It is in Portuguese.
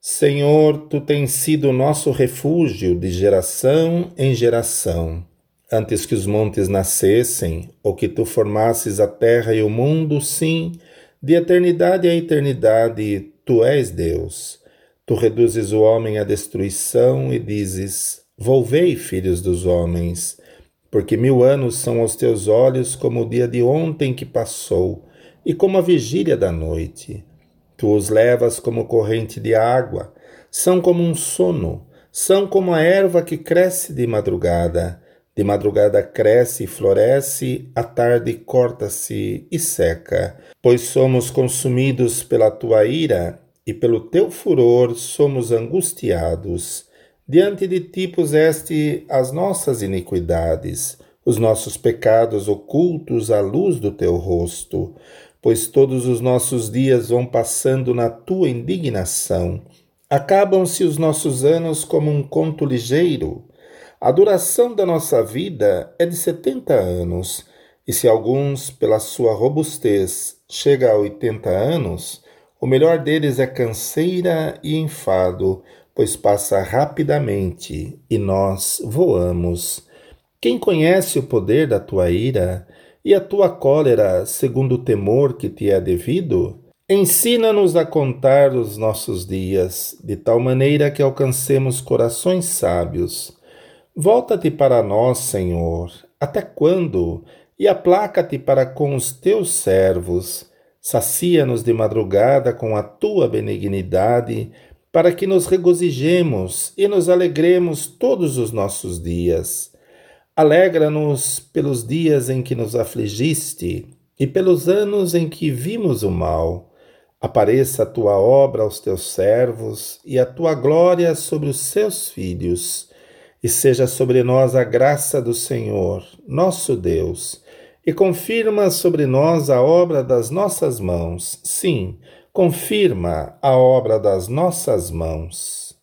Senhor, tu tens sido nosso refúgio de geração em geração. Antes que os montes nascessem, ou que tu formasses a terra e o mundo, sim, de eternidade a eternidade, tu és Deus. Tu reduzes o homem à destruição e dizes: Volvei, filhos dos homens, porque mil anos são aos teus olhos como o dia de ontem que passou, e como a vigília da noite. Tu os levas como corrente de água, são como um sono, são como a erva que cresce de madrugada. De madrugada cresce e floresce, à tarde corta-se e seca. Pois somos consumidos pela tua ira, e pelo teu furor somos angustiados. Diante de ti puseste as nossas iniquidades, os nossos pecados ocultos à luz do teu rosto pois todos os nossos dias vão passando na tua indignação. Acabam-se os nossos anos como um conto ligeiro. A duração da nossa vida é de setenta anos, e se alguns, pela sua robustez, chega a oitenta anos, o melhor deles é canseira e enfado, pois passa rapidamente e nós voamos. Quem conhece o poder da tua ira? E a tua cólera segundo o temor que te é devido? Ensina-nos a contar os nossos dias, de tal maneira que alcancemos corações sábios. Volta-te para nós, Senhor, até quando? E aplaca-te para com os teus servos. Sacia-nos de madrugada com a tua benignidade, para que nos regozijemos e nos alegremos todos os nossos dias. Alegra-nos pelos dias em que nos afligiste e pelos anos em que vimos o mal. Apareça a tua obra aos teus servos e a tua glória sobre os seus filhos, e seja sobre nós a graça do Senhor, nosso Deus, e confirma sobre nós a obra das nossas mãos. Sim, confirma a obra das nossas mãos.